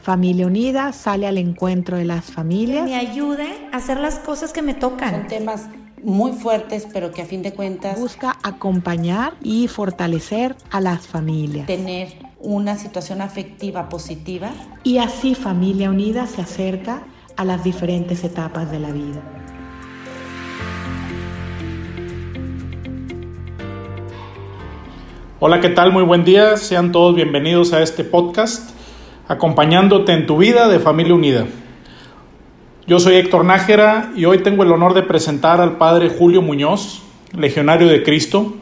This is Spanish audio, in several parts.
Familia Unida sale al encuentro de las familias. Que me ayude a hacer las cosas que me tocan. Son temas muy fuertes, pero que a fin de cuentas busca acompañar y fortalecer a las familias. Tener una situación afectiva positiva. Y así Familia Unida se acerca a las diferentes etapas de la vida. Hola, ¿qué tal? Muy buen día. Sean todos bienvenidos a este podcast, acompañándote en tu vida de Familia Unida. Yo soy Héctor Nájera y hoy tengo el honor de presentar al padre Julio Muñoz, legionario de Cristo,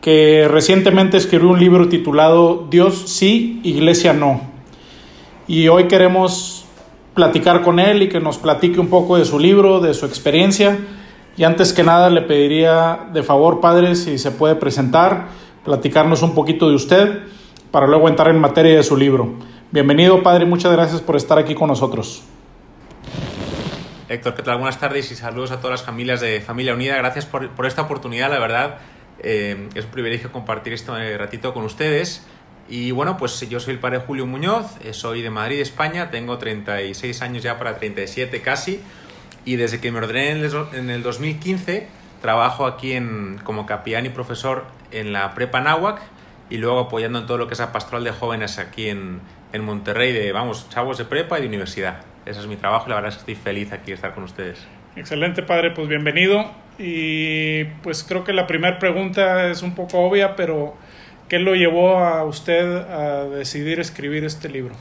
que recientemente escribió un libro titulado Dios sí, Iglesia no. Y hoy queremos platicar con él y que nos platique un poco de su libro, de su experiencia. Y antes que nada le pediría de favor, padre, si se puede presentar platicarnos un poquito de usted para luego entrar en materia de su libro. Bienvenido, padre, muchas gracias por estar aquí con nosotros. Héctor, ¿qué tal? Buenas tardes y saludos a todas las familias de Familia Unida. Gracias por, por esta oportunidad, la verdad. Eh, es un privilegio compartir este ratito con ustedes. Y bueno, pues yo soy el padre Julio Muñoz, eh, soy de Madrid, España, tengo 36 años ya para 37 casi. Y desde que me ordené en el 2015, trabajo aquí en, como capellán y profesor en la prepa Nahuac y luego apoyando en todo lo que es la pastoral de jóvenes aquí en, en Monterrey, de, vamos, chavos de prepa y de universidad. Ese es mi trabajo y la verdad es que estoy feliz aquí de estar con ustedes. Excelente, padre, pues bienvenido. Y pues creo que la primera pregunta es un poco obvia, pero ¿qué lo llevó a usted a decidir escribir este libro?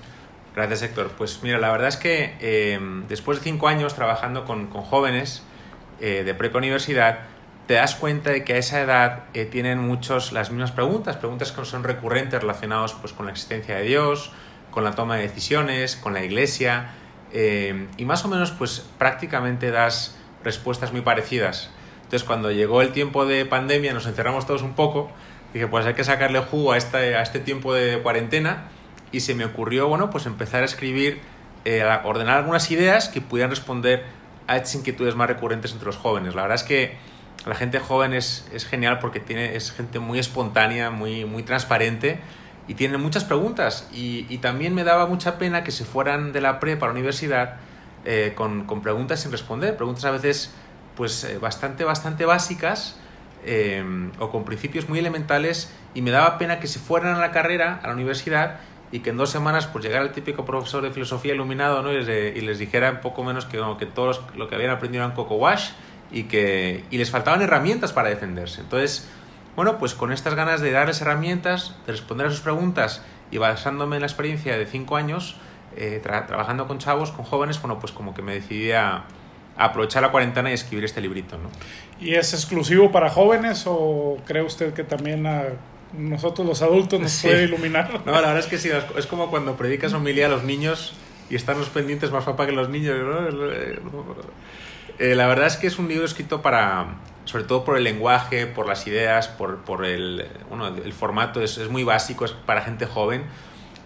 Gracias, Héctor. Pues mira, la verdad es que eh, después de cinco años trabajando con, con jóvenes eh, de prepa universidad, te das cuenta de que a esa edad eh, tienen muchos las mismas preguntas, preguntas que son recurrentes relacionadas pues, con la existencia de Dios, con la toma de decisiones, con la iglesia, eh, y más o menos pues prácticamente das respuestas muy parecidas. Entonces cuando llegó el tiempo de pandemia, nos encerramos todos un poco, dije pues hay que sacarle jugo a este, a este tiempo de cuarentena, y se me ocurrió, bueno, pues empezar a escribir, eh, a ordenar algunas ideas que pudieran responder a estas inquietudes más recurrentes entre los jóvenes. La verdad es que la gente joven es, es genial porque tiene, es gente muy espontánea, muy, muy transparente y tiene muchas preguntas. Y, y, también me daba mucha pena que se fueran de la prepa a la universidad eh, con, con, preguntas sin responder, preguntas a veces pues eh, bastante, bastante básicas eh, o con principios muy elementales y me daba pena que se fueran a la carrera, a la universidad y que en dos semanas pues llegara el típico profesor de filosofía iluminado ¿no? y, les, y dijera un poco menos que, que todos lo que habían aprendido eran coco wash y que y les faltaban herramientas para defenderse. Entonces, bueno, pues con estas ganas de darles herramientas, de responder a sus preguntas y basándome en la experiencia de cinco años, eh, trabajando con chavos, con jóvenes, bueno, pues como que me decidí a, aprovechar la cuarentena y escribir este librito, ¿no? ¿Y es exclusivo para jóvenes o cree usted que también a nosotros los adultos nos sí. puede iluminar? No, la verdad es que sí, es como cuando predicas homilía a los niños y están los pendientes más papá que los niños, ¿no? Eh, la verdad es que es un libro escrito para, sobre todo por el lenguaje, por las ideas, por, por el, bueno, el formato, es, es, muy básico, es para gente joven,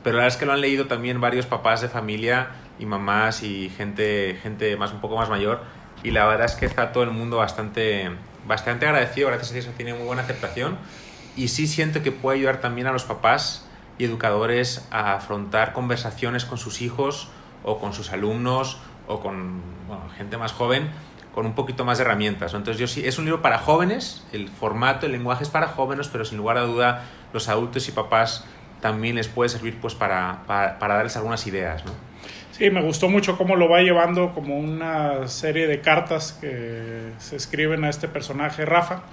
pero la verdad es que lo han leído también varios papás de familia y mamás y gente, gente más, un poco más mayor, y la verdad es que está todo el mundo bastante, bastante agradecido, gracias a Dios tiene muy buena aceptación, y sí siento que puede ayudar también a los papás y educadores a afrontar conversaciones con sus hijos o con sus alumnos o con gente más joven con un poquito más de herramientas. Entonces yo sí, es un libro para jóvenes, el formato, el lenguaje es para jóvenes, pero sin lugar a duda los adultos y papás también les puede servir pues para, para, para darles algunas ideas. ¿no? Sí, me gustó mucho cómo lo va llevando como una serie de cartas que se escriben a este personaje, Rafa.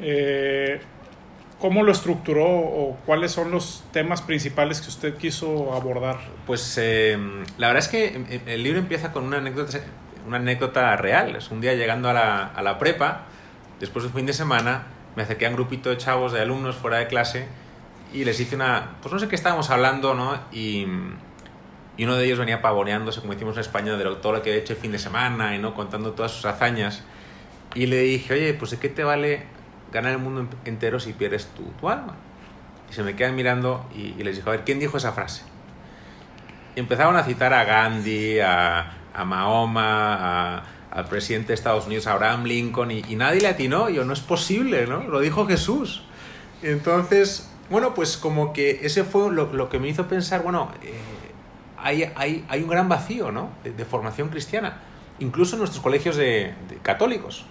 Eh, ¿Cómo lo estructuró o cuáles son los temas principales que usted quiso abordar? Pues eh, la verdad es que el libro empieza con una anécdota, una anécdota real. Es un día llegando a la, a la prepa, después de fin de semana, me acerqué a un grupito de chavos, de alumnos fuera de clase y les hice una... Pues no sé qué estábamos hablando, ¿no? Y, y uno de ellos venía pavoneándose, como decimos en España, de lo, todo lo que había hecho el fin de semana y no contando todas sus hazañas. Y le dije, oye, pues ¿de qué te vale ganar el mundo entero si pierdes tu, alma. Y se me quedan mirando y, les dijo, a ver, ¿quién dijo esa frase? Y empezaron a citar a Gandhi, a, a Mahoma, al presidente de Estados Unidos, Abraham Lincoln, y, nadie le atinó. Yo, no es posible, ¿no? Lo dijo Jesús. Entonces, bueno, pues como que ese fue lo, lo que me hizo pensar, bueno, eh, hay, hay, hay un gran vacío ¿no? de, formación cristiana, incluso en nuestros colegios de, católicos.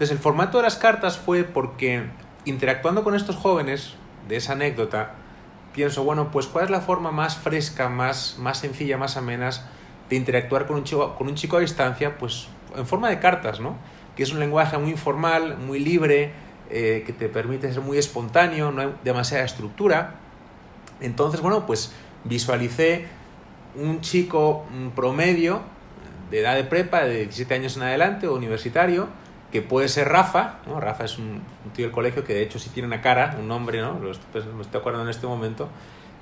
Entonces el formato de las cartas fue porque interactuando con estos jóvenes de esa anécdota, pienso, bueno, pues cuál es la forma más fresca, más, más sencilla, más amenas de interactuar con un, chico, con un chico a distancia, pues en forma de cartas, ¿no? Que es un lenguaje muy informal, muy libre, eh, que te permite ser muy espontáneo, no hay demasiada estructura. Entonces, bueno, pues visualicé un chico promedio de edad de prepa, de 17 años en adelante, o universitario, que puede ser Rafa, ¿no? Rafa es un, tío del colegio que de hecho sí tiene una cara, un nombre, ¿no? Lo estoy, pues, me estoy acordando en este momento.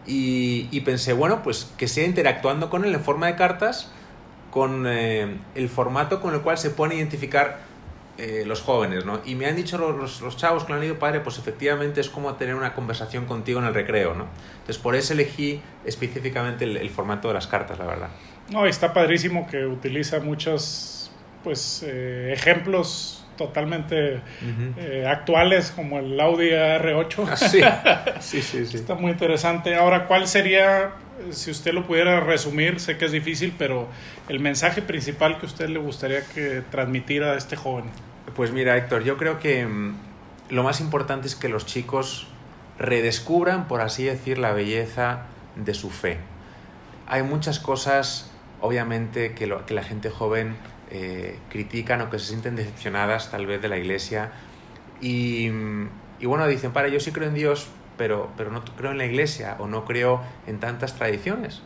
Y, y, pensé, bueno, pues que sea interactuando con él en forma de cartas, con eh, el formato con el cual se pueden identificar eh, los jóvenes, ¿no? Y me han dicho los, los, chavos que lo han ido, padre, pues efectivamente es como tener una conversación contigo en el recreo, ¿no? Entonces por eso elegí específicamente el, formato de las cartas, la verdad. No, está padrísimo que utiliza muchos, pues, eh, ejemplos totalmente eh, actuales como el Audi R8. Ah, sí. sí, sí, Está muy interesante. Ahora, ¿cuál sería, si usted lo pudiera resumir, sé que es difícil, pero el mensaje principal que a usted le gustaría que transmitiera a este joven? Pues mira, Héctor, yo creo que mm, lo más importante es que los chicos redescubran, por así decir, la belleza de su fe. Hay muchas cosas, obviamente, que, lo, que la gente joven eh, critican o que se sienten decepcionadas tal vez de la iglesia. Y, bueno, dicen, para, yo sí creo en Dios, pero, pero no creo en la iglesia o no creo en tantas tradiciones.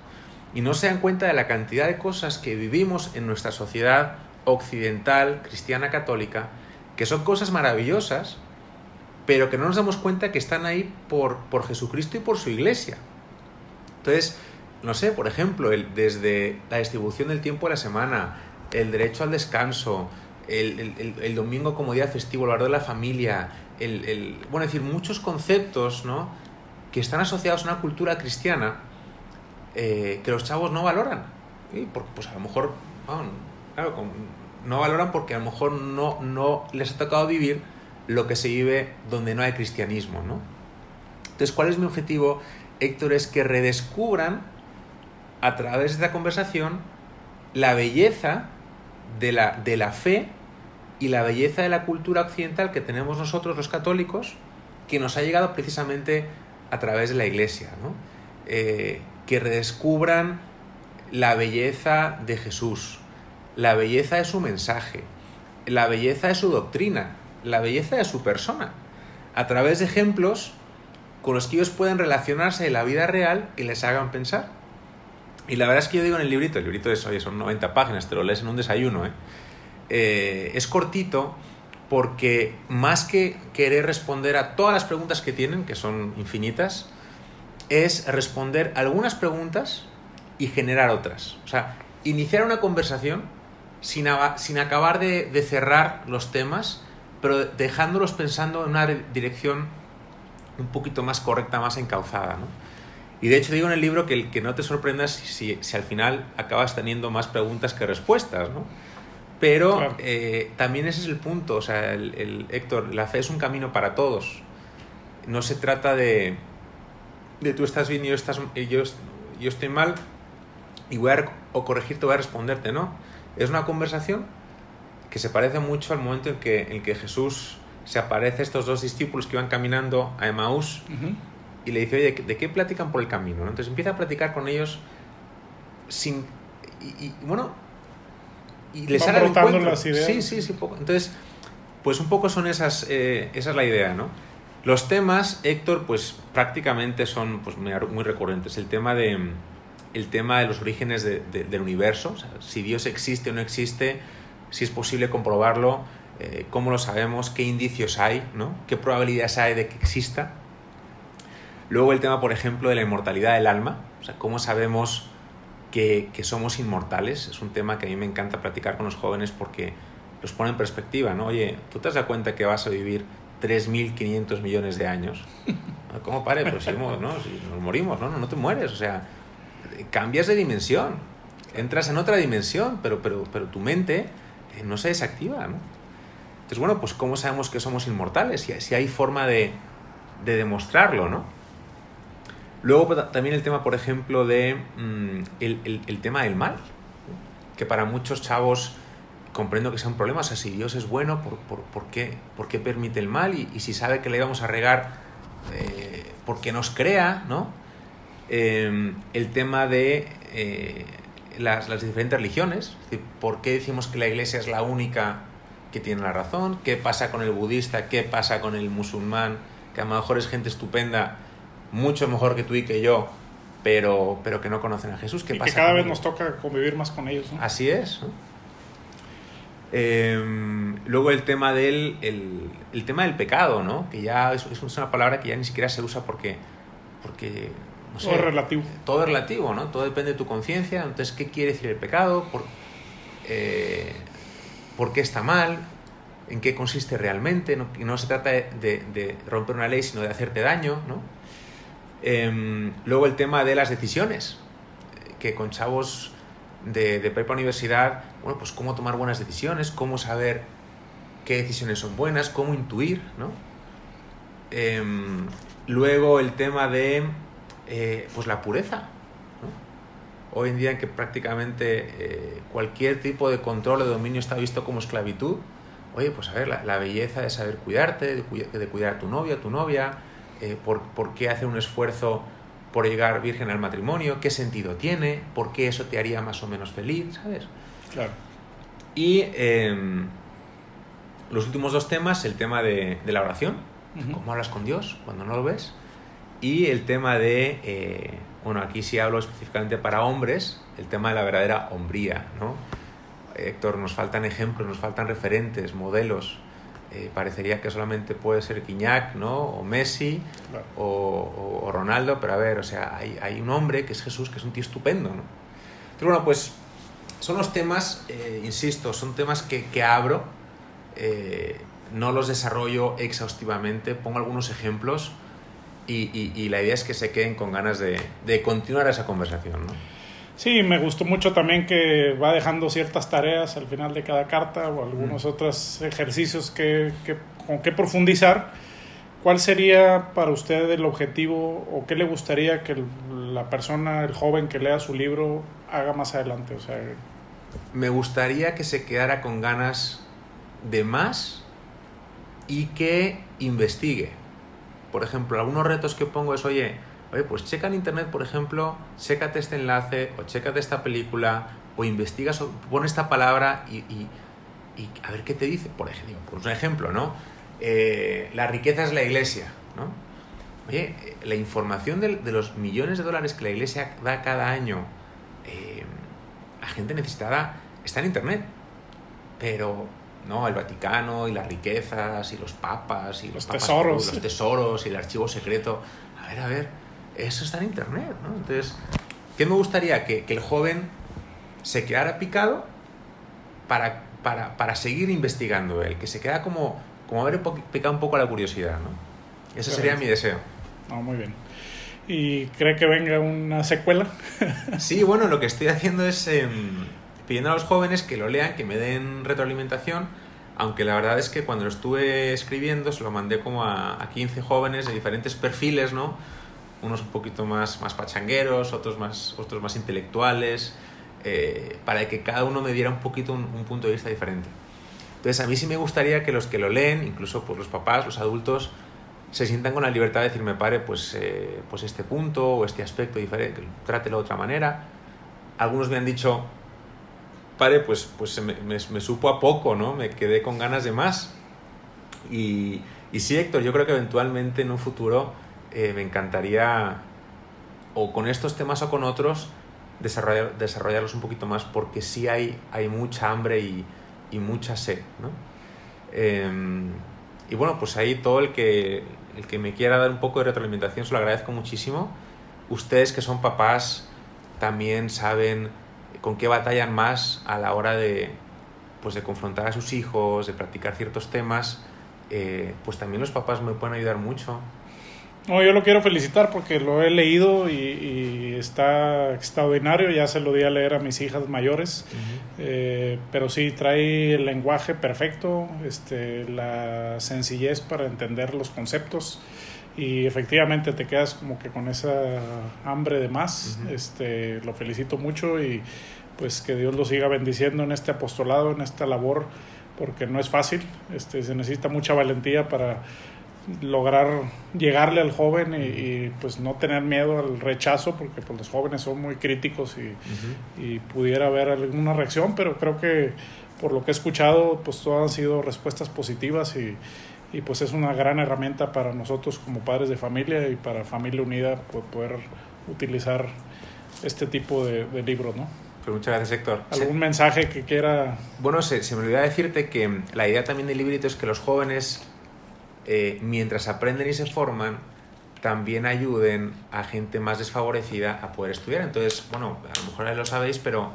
Y no se dan cuenta de la cantidad de cosas que vivimos en nuestra sociedad occidental, cristiana, católica, que son cosas maravillosas, pero que no nos damos cuenta que están ahí por, por Jesucristo y por su iglesia. Entonces, no sé, por ejemplo, desde la distribución del tiempo de la semana, el derecho al descanso, el, domingo como día festivo, el valor de la familia, el, bueno, es decir, muchos conceptos ¿no? que están asociados a una cultura cristiana eh, que los chavos no valoran. Porque pues a lo mejor, claro, no valoran porque a lo mejor no, no les ha tocado vivir lo que se vive donde no hay cristianismo, ¿no? Entonces, ¿cuál es mi objetivo, Héctor? Es que redescubran a través de esta conversación la belleza de la, de la fe y la belleza de la cultura occidental que tenemos nosotros los católicos, que nos ha llegado precisamente a través de la iglesia, ¿no? Eh, que redescubran la belleza de Jesús, la belleza de su mensaje, la belleza de su doctrina, la belleza de su persona, a través de ejemplos con los que ellos pueden relacionarse en la vida real que les hagan pensar. Y la verdad es que yo digo en el librito, el librito es, oye, son 90 páginas, te lo lees en un desayuno, ¿eh? Eh, es cortito porque más que querer responder a todas las preguntas que tienen, que son infinitas, es responder algunas preguntas y generar otras. O sea, iniciar una conversación sin, sin acabar de, de, cerrar los temas, pero dejándolos pensando en una dirección un poquito más correcta, más encauzada. ¿no? Y de hecho digo en el libro que, que no te sorprendas si, si, al final acabas teniendo más preguntas que respuestas. ¿no? Pero eh, también ese es el punto, o sea, el, el, Héctor, la fe es un camino para todos. No se trata de, de tú estás bien y yo, estás, y yo, yo estoy mal y voy a o corregirte, voy a responderte, ¿no? Es una conversación que se parece mucho al momento en que, en que Jesús se aparece a estos dos discípulos que iban caminando a Emaús y le dice, oye, ¿de qué platican por el camino? Entonces empieza a platicar con ellos sin... Y, bueno, y les sale las ideas. Sí, sí, sí, poco. Entonces, pues un poco son esas, eh, esa es la idea, ¿no? Los temas, Héctor, pues prácticamente son pues, muy, recurrentes. El tema de el tema de los orígenes del universo, si Dios existe o no existe, si es posible comprobarlo, eh, cómo lo sabemos, qué indicios hay, ¿no? qué probabilidades hay de que exista. Luego el tema, por ejemplo, de la inmortalidad del alma, o sea, cómo sabemos que, que, somos inmortales, es un tema que a mí me encanta platicar con los jóvenes porque los pone en perspectiva, ¿no? Oye, ¿tú te das cuenta que vas a vivir 3.500 millones de años? ¿Cómo pare? Pues si, ¿no? si nos morimos, ¿no? No te mueres, o sea, cambias de dimensión, entras en otra dimensión, pero, pero, pero tu mente eh, no se desactiva, ¿no? Entonces, bueno, pues ¿cómo sabemos que somos inmortales? Si, si hay forma de, de demostrarlo, ¿no? Luego pues, también el tema, por ejemplo, de mm, el, el, tema del mal, que para muchos chavos comprendo que sea un problema, o sea, si Dios es bueno, ¿por, por, por, qué, por qué, permite el mal? Y, si sabe que le vamos a regar, eh, porque nos crea, ¿no? Eh, el tema de eh, las, las, diferentes religiones, es decir, ¿por qué decimos que la iglesia es la única que tiene la razón? ¿Qué pasa con el budista? ¿Qué pasa con el musulmán? Que a lo mejor es gente estupenda, mucho mejor que tú y que yo, pero, pero que no conocen a Jesús. ¿Qué y pasa que cada vez nos toca convivir más con ellos. ¿no? Así es. ¿no? Eh, luego el tema del el, el, tema del pecado, ¿no? Que ya es, es, una palabra que ya ni siquiera se usa porque porque no sé, todo es relativo. Todo es relativo, ¿no? Todo depende de tu conciencia. Entonces, ¿qué quiere decir el pecado? ¿Por, eh, ¿Por qué está mal? ¿En qué consiste realmente? No, no se trata de, de, de, romper una ley, sino de hacerte daño, ¿no? Eh, luego el tema de las decisiones, que con chavos de, de prepa universidad, bueno, pues cómo tomar buenas decisiones, cómo saber qué decisiones son buenas, cómo intuir, ¿no? Eh, luego el tema de, eh, pues la pureza. Hoy en día en que prácticamente eh, cualquier tipo de control o dominio está visto como esclavitud, oye, pues a ver, la, belleza de saber cuidarte, de, de, cuidar a tu novia, a tu novia, eh, por, por qué hacer un esfuerzo por llegar virgen al matrimonio, qué sentido tiene, por qué eso te haría más o menos feliz, ¿sabes? Claro. Y eh, los últimos dos temas, el tema de, de la oración, uh -huh. cómo hablas con Dios cuando no lo ves, y el tema de, eh, bueno, aquí sí hablo específicamente para hombres, el tema de la verdadera hombría, ¿no? Héctor, nos faltan ejemplos, nos faltan referentes, modelos. Eh, parecería que solamente puede ser Quiñac, ¿no? O Messi, claro. o, o, o, Ronaldo, pero a ver, o sea, hay, hay, un hombre que es Jesús, que es un tío estupendo, ¿no? Pero bueno, pues son los temas, eh, insisto, son temas que, que abro, eh, no los desarrollo exhaustivamente, pongo algunos ejemplos y, y, y, la idea es que se queden con ganas de, de continuar esa conversación, ¿no? Sí, me gustó mucho también que va dejando ciertas tareas al final de cada carta o algunos mm. otros ejercicios que, que, con que profundizar. ¿Cuál sería para usted el objetivo o qué le gustaría que la persona, el joven que lea su libro, haga más adelante? O sea, me gustaría que se quedara con ganas de más y que investigue. Por ejemplo, algunos retos que pongo es, oye, oye, pues checa en internet, por ejemplo, chécate este enlace o chécate esta película o investiga, pon esta palabra y, y, y, a ver qué te dice. Por ejemplo, pues un ejemplo, ¿no? Eh, la riqueza es la iglesia, ¿no? Oye, la información de, de, los millones de dólares que la iglesia da cada año, eh, la gente necesitada está en internet, pero no, el Vaticano y las riquezas y los papas y los, los papas, tesoros, los tesoros y el archivo secreto. A ver, a ver, eso está en internet, ¿no? Entonces, ¿qué me gustaría? Que, que el joven se quedara picado para, para, para, seguir investigando él, que se queda como, como haber picado un poco la curiosidad, ¿no? Ese sería mi deseo. No, muy bien. ¿Y cree que venga una secuela? sí, bueno, lo que estoy haciendo es eh, pidiendo a los jóvenes que lo lean, que me den retroalimentación, aunque la verdad es que cuando lo estuve escribiendo se lo mandé como a, a 15 jóvenes de diferentes perfiles, ¿no? Unos un poquito más, más pachangueros, otros más, otros más intelectuales, eh, para que cada uno me diera un poquito un, un, punto de vista diferente. Entonces a mí sí me gustaría que los que lo leen, incluso pues, los papás, los adultos, se sientan con la libertad de decirme, padre, pues, eh, pues este punto o este aspecto diferente, trátelo de otra manera. Algunos me han dicho, padre, pues, pues me, me, me, supo a poco, ¿no? Me quedé con ganas de más. Y, y sí, Héctor, yo creo que eventualmente en un futuro eh, me encantaría, o con estos temas o con otros, desarrollar, desarrollarlos un poquito más porque sí hay, hay mucha hambre y, y mucha sed, ¿no? Eh, y bueno, pues ahí todo el que, el que me quiera dar un poco de retroalimentación se lo agradezco muchísimo. Ustedes que son papás también saben con qué batallan más a la hora de, pues de confrontar a sus hijos, de practicar ciertos temas. Eh, pues también los papás me pueden ayudar mucho. No, yo lo quiero felicitar porque lo he leído y, y, está extraordinario. Ya se lo di a leer a mis hijas mayores. Uh -huh. eh, pero sí, trae el lenguaje perfecto, este, la sencillez para entender los conceptos. y efectivamente te quedas como que con esa hambre de más. este, lo felicito mucho y pues que Dios lo siga bendiciendo en este apostolado, en esta labor, porque no es fácil, este, se necesita mucha valentía para lograr llegarle al joven y, pues no tener miedo al rechazo porque pues los jóvenes son muy críticos y, y, pudiera haber alguna reacción pero creo que por lo que he escuchado pues todas han sido respuestas positivas y, y pues es una gran herramienta para nosotros como padres de familia y para Familia Unida pues, poder utilizar este tipo de, de libros, ¿no? Pues muchas gracias, Héctor. ¿Algún mensaje que quiera...? Bueno, se, se me olvidó decirte que la idea también del librito es que los jóvenes, eh, mientras aprenden y se forman, también ayuden a gente más desfavorecida a poder estudiar. Entonces, bueno, a lo mejor lo sabéis, pero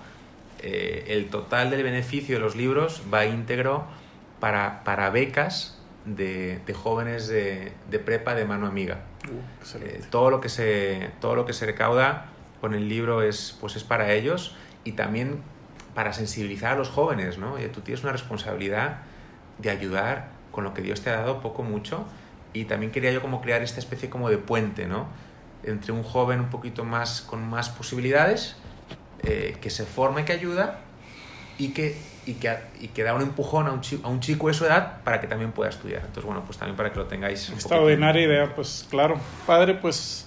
eh, el total del beneficio de los libros va íntegro para, para becas de, de jóvenes de, de, prepa de mano amiga. Uh, eh, todo, lo que se, todo lo que se recauda con el libro es, pues es para ellos y también para sensibilizar a los jóvenes, ¿no? Oye, tú tienes una responsabilidad de ayudar con lo que Dios te ha dado, poco, mucho, y también quería yo como crear esta especie como de puente, ¿no? Entre un joven un poquito más, con más posibilidades, eh, que se forme, que ayuda, y que y que, y que da un empujón a un, chico, a un chico de su edad para que también pueda estudiar. Entonces, bueno, pues también para que lo tengáis. Extraordinaria idea, pues claro. Padre, pues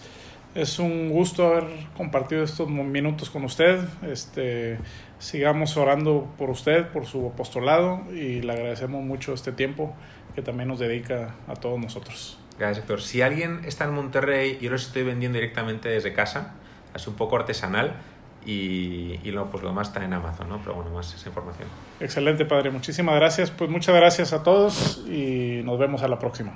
es un gusto haber compartido estos minutos con usted. Este, sigamos orando por usted, por su apostolado y le agradecemos mucho este tiempo que también nos dedica a todos nosotros. Gracias, Héctor. Si alguien está en Monterrey, yo los estoy vendiendo directamente desde casa, así un poco artesanal y, y luego pues lo demás está en Amazon, ¿no? Pero bueno, más esa información. Excelente, padre. Muchísimas gracias. Pues muchas gracias a todos y nos vemos a la próxima.